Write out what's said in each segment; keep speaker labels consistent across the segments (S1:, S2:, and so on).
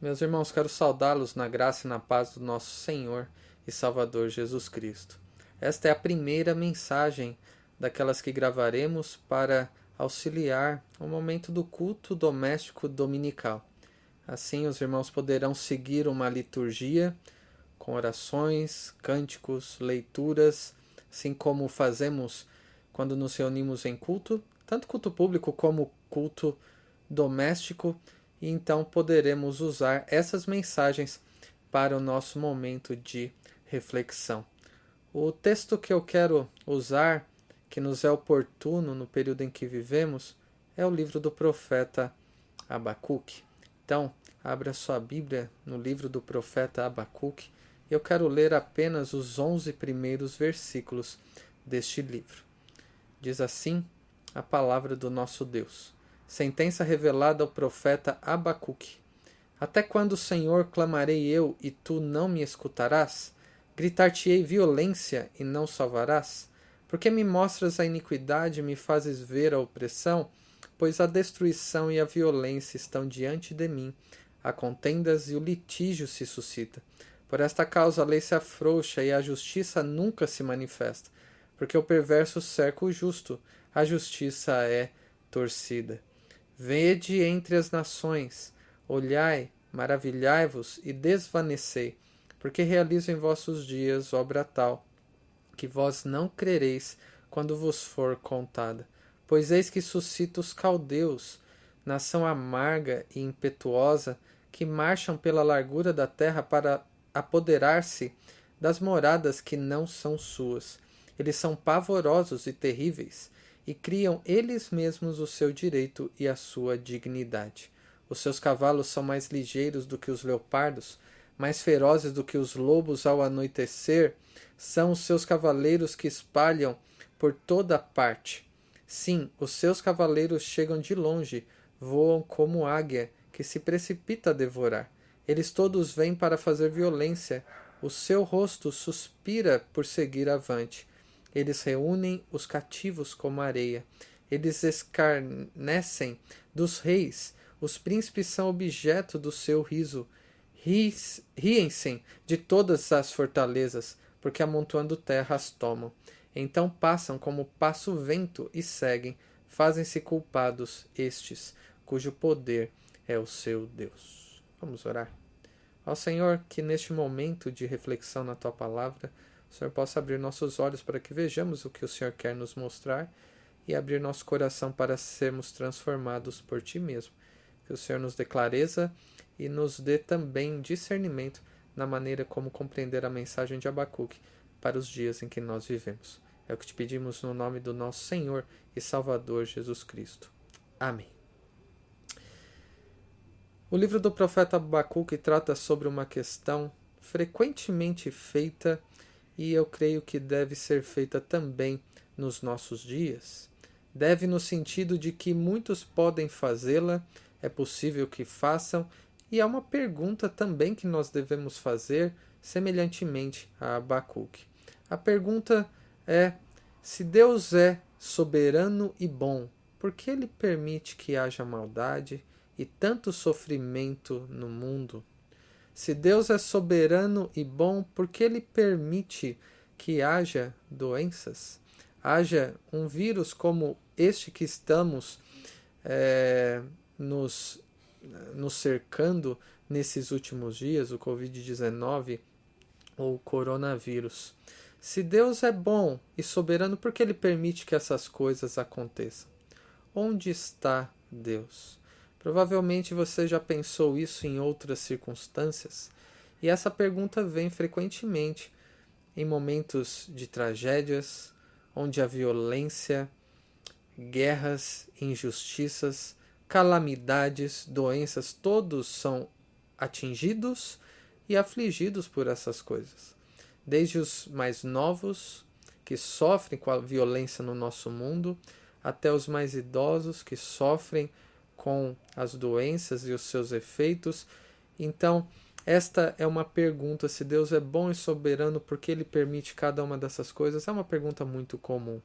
S1: Meus irmãos, quero saudá-los na graça e na paz do nosso Senhor e Salvador Jesus Cristo. Esta é a primeira mensagem daquelas que gravaremos para auxiliar o momento do culto doméstico dominical. Assim, os irmãos poderão seguir uma liturgia com orações, cânticos, leituras, assim como fazemos quando nos reunimos em culto, tanto culto público como culto doméstico e então poderemos usar essas mensagens para o nosso momento de reflexão. O texto que eu quero usar, que nos é oportuno no período em que vivemos, é o livro do profeta Abacuque. Então, abra sua Bíblia no livro do profeta Abacuque. Eu quero ler apenas os onze primeiros versículos deste livro. Diz assim a palavra do nosso Deus. Sentença revelada ao profeta Abacuque. Até quando, Senhor, clamarei eu e tu não me escutarás? Gritar-te-ei violência e não salvarás? Porque me mostras a iniquidade e me fazes ver a opressão? Pois a destruição e a violência estão diante de mim, a contendas e o litígio se suscita. Por esta causa a lei se afrouxa e a justiça nunca se manifesta, porque o perverso cerca o justo, a justiça é torcida. Vede entre as nações, olhai, maravilhai-vos e desvanecei, porque realizo em vossos dias obra tal, que vós não crereis quando vos for contada. Pois eis que suscita os caldeus, nação amarga e impetuosa, que marcham pela largura da terra para apoderar-se das moradas que não são suas. Eles são pavorosos e terríveis, e criam eles mesmos o seu direito e a sua dignidade. Os seus cavalos são mais ligeiros do que os leopardos, mais ferozes do que os lobos ao anoitecer, são os seus cavaleiros que espalham por toda parte. Sim, os seus cavaleiros chegam de longe, voam como águia que se precipita a devorar. Eles todos vêm para fazer violência. O seu rosto suspira por seguir avante. Eles reúnem os cativos como areia. Eles escarnecem dos reis. Os príncipes são objeto do seu riso. Riem-se de todas as fortalezas, porque amontoando terra as tomam. Então passam como passa o vento e seguem. Fazem-se culpados estes, cujo poder é o seu Deus. Vamos orar. Ao Senhor, que neste momento de reflexão na tua palavra, o Senhor possa abrir nossos olhos para que vejamos o que o Senhor quer nos mostrar e abrir nosso coração para sermos transformados por Ti mesmo. Que o Senhor nos dê clareza e nos dê também discernimento na maneira como compreender a mensagem de Abacuque para os dias em que nós vivemos. É o que te pedimos no nome do nosso Senhor e Salvador Jesus Cristo. Amém. O livro do profeta Abacuque trata sobre uma questão frequentemente feita e eu creio que deve ser feita também nos nossos dias. Deve no sentido de que muitos podem fazê-la, é possível que façam, e é uma pergunta também que nós devemos fazer semelhantemente a Abacuque. A pergunta é: se Deus é soberano e bom, por que ele permite que haja maldade e tanto sofrimento no mundo? Se Deus é soberano e bom, por que ele permite que haja doenças? Haja um vírus como este que estamos é, nos, nos cercando nesses últimos dias, o Covid-19 ou coronavírus. Se Deus é bom e soberano, por que ele permite que essas coisas aconteçam? Onde está Deus? Provavelmente você já pensou isso em outras circunstâncias, e essa pergunta vem frequentemente em momentos de tragédias, onde a violência, guerras, injustiças, calamidades, doenças, todos são atingidos e afligidos por essas coisas. Desde os mais novos, que sofrem com a violência no nosso mundo, até os mais idosos, que sofrem com as doenças e os seus efeitos. Então, esta é uma pergunta: se Deus é bom e soberano, por que ele permite cada uma dessas coisas? É uma pergunta muito comum.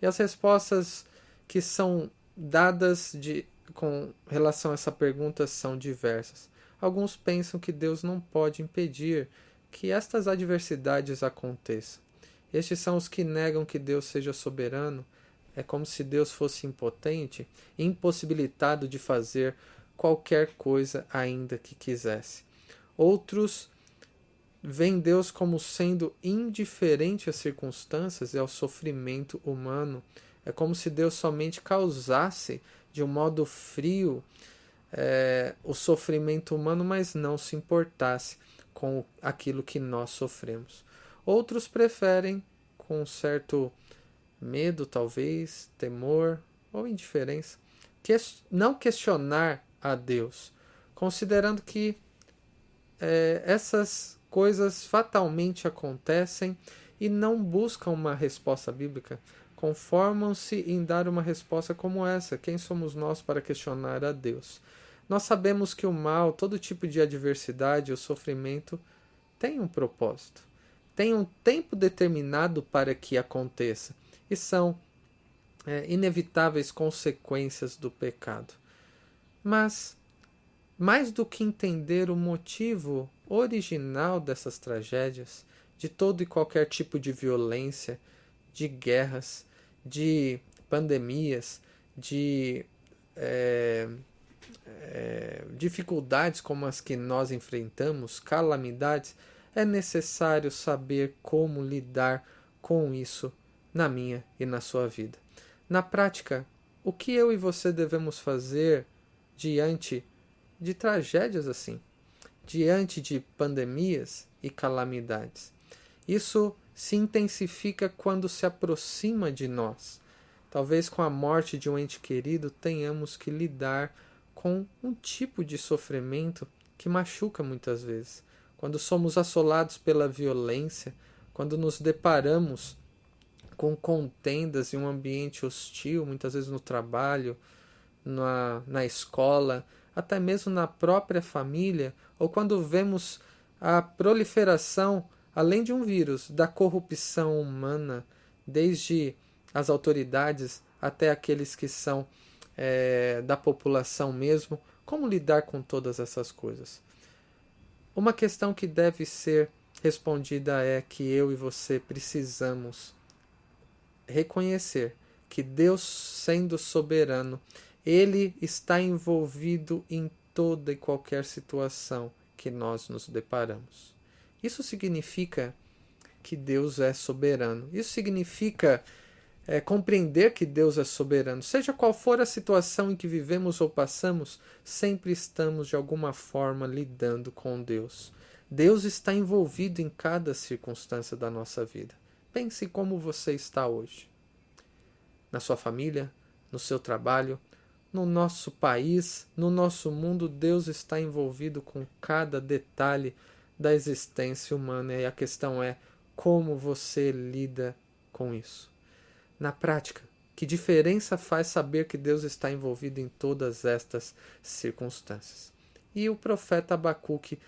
S1: E as respostas que são dadas de, com relação a essa pergunta são diversas. alguns pensam que Deus não pode impedir que estas adversidades aconteçam. Estes são os que negam que Deus seja soberano. É como se Deus fosse impotente, impossibilitado de fazer qualquer coisa ainda que quisesse. Outros veem Deus como sendo indiferente às circunstâncias e ao sofrimento humano. É como se Deus somente causasse de um modo frio é, o sofrimento humano, mas não se importasse com aquilo que nós sofremos. Outros preferem, com certo medo, talvez, temor ou indiferença, que não questionar a Deus, considerando que é, essas coisas fatalmente acontecem e não buscam uma resposta bíblica, conformam-se em dar uma resposta como essa: quem somos nós para questionar a Deus? Nós sabemos que o mal, todo tipo de adversidade, o sofrimento, tem um propósito, tem um tempo determinado para que aconteça, e são é, inevitáveis consequências do pecado. Mas, mais do que entender o motivo original dessas tragédias, de todo e qualquer tipo de violência, de guerras, de pandemias, de é, é, dificuldades como as que nós enfrentamos, calamidades, é necessário saber como lidar com isso na minha e na sua vida. Na prática, o que eu e você devemos fazer diante de tragédias assim, diante de pandemias e calamidades? Isso se intensifica quando se aproxima de nós. Talvez com a morte de um ente querido tenhamos que lidar com um tipo de sofrimento que machuca muitas vezes. Quando somos assolados pela violência, quando nos deparamos com contendas em um ambiente hostil, muitas vezes no trabalho, na, na escola, até mesmo na própria família, ou quando vemos a proliferação, além de um vírus, da corrupção humana, desde as autoridades até aqueles que são é, da população mesmo, como lidar com todas essas coisas. Uma questão que deve ser respondida é que eu e você precisamos reconhecer que Deus, sendo soberano, ele está envolvido em toda e qualquer situação que nós nos deparamos. Isso significa que Deus é soberano. Isso significa é, compreender que Deus é soberano. Seja qual for a situação em que vivemos ou passamos, sempre estamos de alguma forma lidando com Deus. Deus está envolvido em cada circunstância da nossa vida. Pense como você está hoje. Na sua família, no seu trabalho, no nosso país, no nosso mundo, Deus está envolvido com cada detalhe da existência humana e a questão é como você lida com isso na prática. Que diferença faz saber que Deus está envolvido em todas estas circunstâncias? E o profeta Abacuque,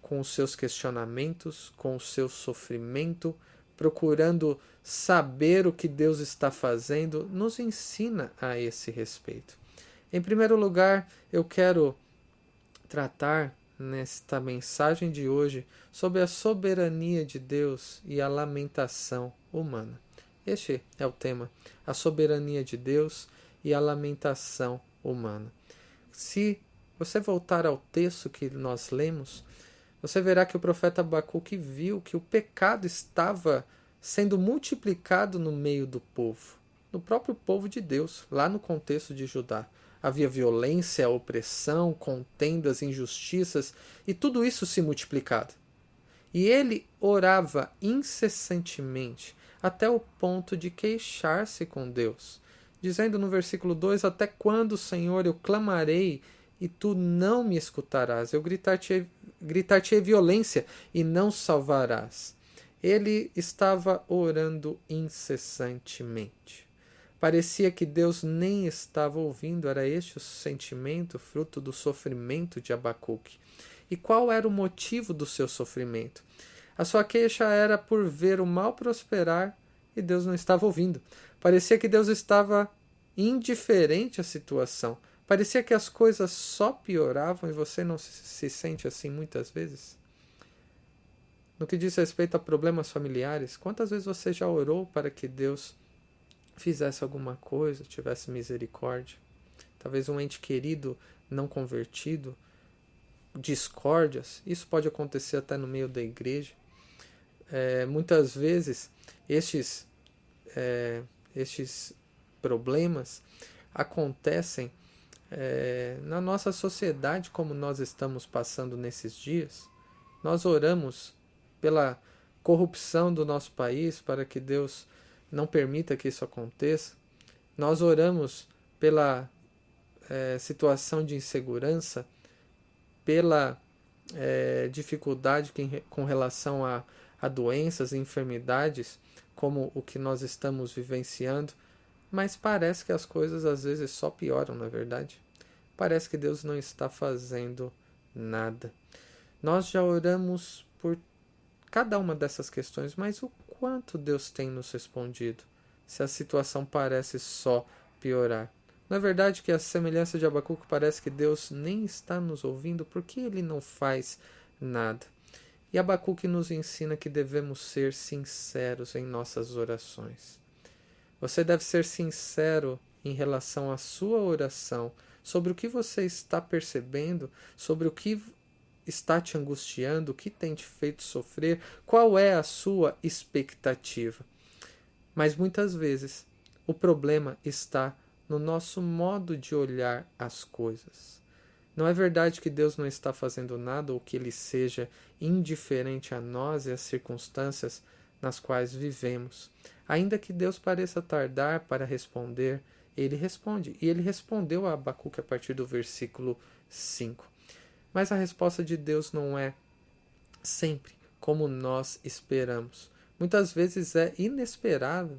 S1: com os seus questionamentos, com o seu sofrimento, procurando saber o que Deus está fazendo, nos ensina a esse respeito. Em primeiro lugar, eu quero tratar nesta mensagem de hoje sobre a soberania de Deus e a lamentação humana. Este é o tema: a soberania de Deus e a lamentação humana. Se você voltar ao texto que nós lemos, você verá que o profeta Abacuque viu que o pecado estava sendo multiplicado no meio do povo, no próprio povo de Deus, lá no contexto de Judá. Havia violência, opressão, contendas, injustiças e tudo isso se multiplicado. E ele orava incessantemente até o ponto de queixar-se com Deus, dizendo no versículo 2: Até quando, Senhor, eu clamarei e tu não me escutarás? Eu gritar-te gritar violência e não salvarás. Ele estava orando incessantemente. Parecia que Deus nem estava ouvindo, era este o sentimento, fruto do sofrimento de Abacuque. E qual era o motivo do seu sofrimento? A sua queixa era por ver o mal prosperar e Deus não estava ouvindo. Parecia que Deus estava indiferente à situação, Parecia que as coisas só pioravam e você não se, se sente assim muitas vezes? No que diz respeito a problemas familiares, quantas vezes você já orou para que Deus fizesse alguma coisa, tivesse misericórdia? Talvez um ente querido não convertido, discórdias, isso pode acontecer até no meio da igreja. É, muitas vezes estes, é, estes problemas acontecem é, na nossa sociedade, como nós estamos passando nesses dias. Nós oramos pela corrupção do nosso país, para que Deus não permita que isso aconteça. Nós oramos pela é, situação de insegurança, pela é, dificuldade que, com relação a, a doenças e enfermidades, como o que nós estamos vivenciando, mas parece que as coisas às vezes só pioram, na é verdade. Parece que Deus não está fazendo nada. Nós já oramos por cada uma dessas questões, mas o quanto Deus tem nos respondido, se a situação parece só piorar. Na é verdade, que a semelhança de Abacuque parece que Deus nem está nos ouvindo, porque ele não faz nada. E Abacuque nos ensina que devemos ser sinceros em nossas orações. Você deve ser sincero em relação à sua oração, sobre o que você está percebendo, sobre o que está te angustiando, o que tem te feito sofrer, qual é a sua expectativa. Mas muitas vezes o problema está no nosso modo de olhar as coisas. Não é verdade que Deus não está fazendo nada ou que ele seja indiferente a nós e às circunstâncias nas quais vivemos. Ainda que Deus pareça tardar para responder, ele responde. E ele respondeu a Abacuque a partir do versículo 5. Mas a resposta de Deus não é sempre como nós esperamos. Muitas vezes é inesperada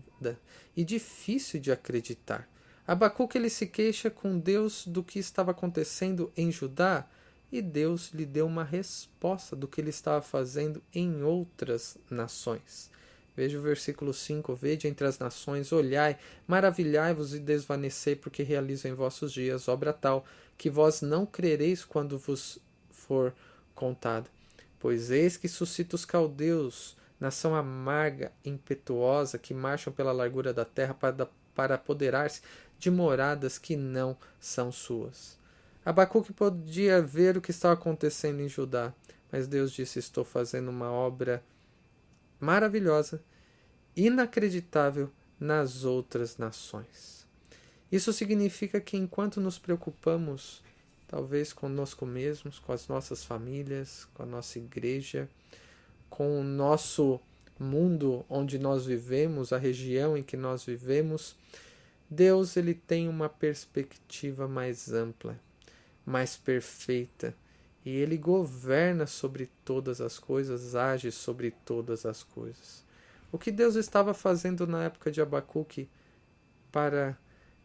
S1: e difícil de acreditar. Abacuque ele se queixa com Deus do que estava acontecendo em Judá e Deus lhe deu uma resposta do que ele estava fazendo em outras nações. Veja o versículo 5: Vede entre as nações, olhai, maravilhai-vos e desvanecei, porque realizo em vossos dias obra tal que vós não crereis quando vos for contada. Pois eis que suscita os caldeus, nação amarga, impetuosa, que marcham pela largura da terra para, para apoderar-se de moradas que não são suas. Abacuque podia ver o que estava acontecendo em Judá, mas Deus disse: Estou fazendo uma obra maravilhosa, inacreditável nas outras nações. Isso significa que enquanto nos preocupamos, talvez conosco mesmos, com as nossas famílias, com a nossa igreja, com o nosso mundo onde nós vivemos, a região em que nós vivemos, Deus ele tem uma perspectiva mais ampla, mais perfeita e ele governa sobre todas as coisas, age sobre todas as coisas. O que Deus estava fazendo na época de Abacuque para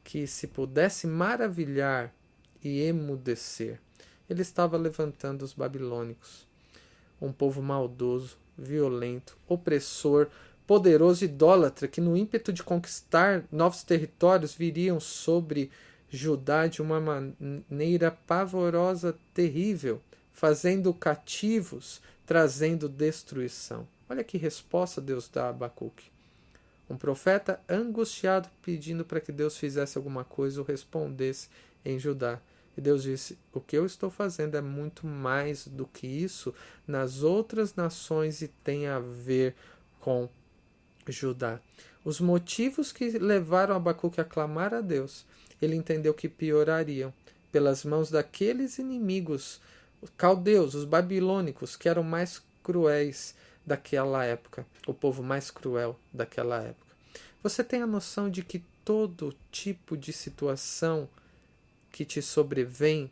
S1: que se pudesse maravilhar e emudecer? Ele estava levantando os babilônicos, um povo maldoso, violento, opressor, poderoso idólatra que, no ímpeto de conquistar novos territórios, viriam sobre Judá de uma maneira pavorosa, terrível, fazendo cativos, trazendo destruição. Olha que resposta Deus dá a Abacuque. Um profeta angustiado pedindo para que Deus fizesse alguma coisa ou respondesse em Judá. E Deus disse: O que eu estou fazendo é muito mais do que isso nas outras nações e tem a ver com Judá. Os motivos que levaram Abacuque a clamar a Deus ele entendeu que piorariam pelas mãos daqueles inimigos os caldeus, os babilônicos, que eram mais cruéis daquela época, o povo mais cruel daquela época. Você tem a noção de que todo tipo de situação que te sobrevém,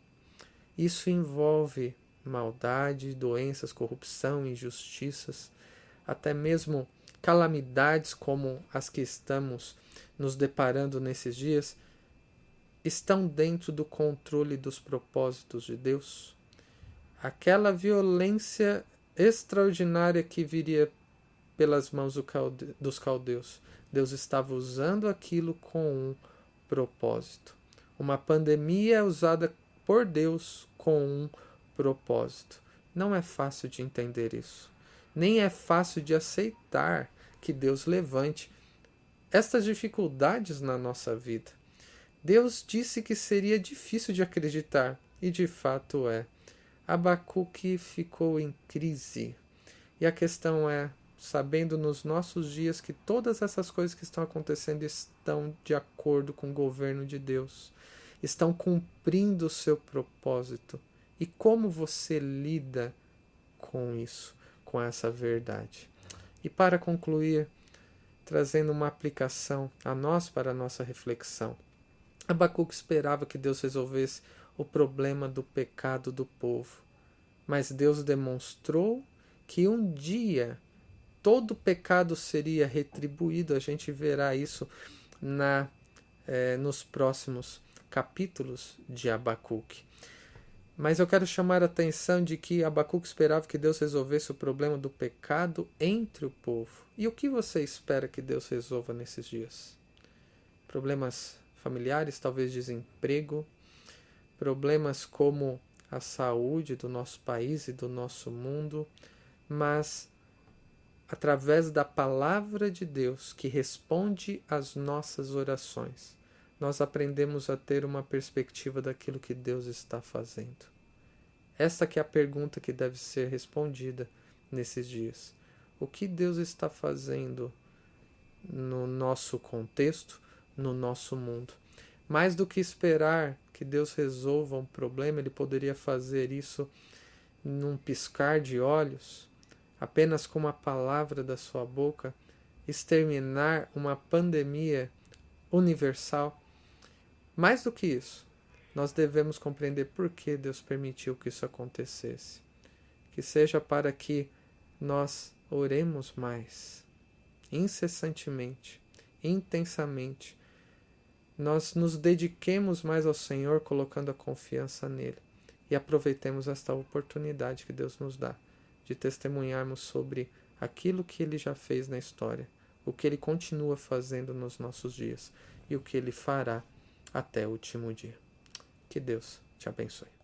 S1: isso envolve maldade, doenças, corrupção, injustiças, até mesmo calamidades como as que estamos nos deparando nesses dias, estão dentro do controle dos propósitos de Deus? Aquela violência extraordinária que viria pelas mãos do calde dos caldeus, Deus estava usando aquilo com um propósito. Uma pandemia é usada por Deus com um propósito. Não é fácil de entender isso. Nem é fácil de aceitar que Deus levante estas dificuldades na nossa vida. Deus disse que seria difícil de acreditar, e de fato é. Abacuque ficou em crise. E a questão é: sabendo nos nossos dias que todas essas coisas que estão acontecendo estão de acordo com o governo de Deus, estão cumprindo o seu propósito. E como você lida com isso, com essa verdade? E para concluir, trazendo uma aplicação a nós para a nossa reflexão. Abacuque esperava que Deus resolvesse o problema do pecado do povo, mas Deus demonstrou que um dia todo pecado seria retribuído. A gente verá isso na eh, nos próximos capítulos de Abacuque. Mas eu quero chamar a atenção de que Abacuque esperava que Deus resolvesse o problema do pecado entre o povo. E o que você espera que Deus resolva nesses dias? Problemas familiares, talvez desemprego, problemas como a saúde do nosso país e do nosso mundo, mas através da palavra de Deus que responde às nossas orações nós aprendemos a ter uma perspectiva daquilo que Deus está fazendo. Esta que é a pergunta que deve ser respondida nesses dias. O que Deus está fazendo no nosso contexto, no nosso mundo? Mais do que esperar que Deus resolva um problema, ele poderia fazer isso num piscar de olhos, apenas com uma palavra da sua boca, exterminar uma pandemia universal mais do que isso, nós devemos compreender por que Deus permitiu que isso acontecesse. Que seja para que nós oremos mais, incessantemente, intensamente. Nós nos dediquemos mais ao Senhor, colocando a confiança nele. E aproveitemos esta oportunidade que Deus nos dá de testemunharmos sobre aquilo que ele já fez na história, o que ele continua fazendo nos nossos dias e o que ele fará até o último dia. Que Deus te abençoe.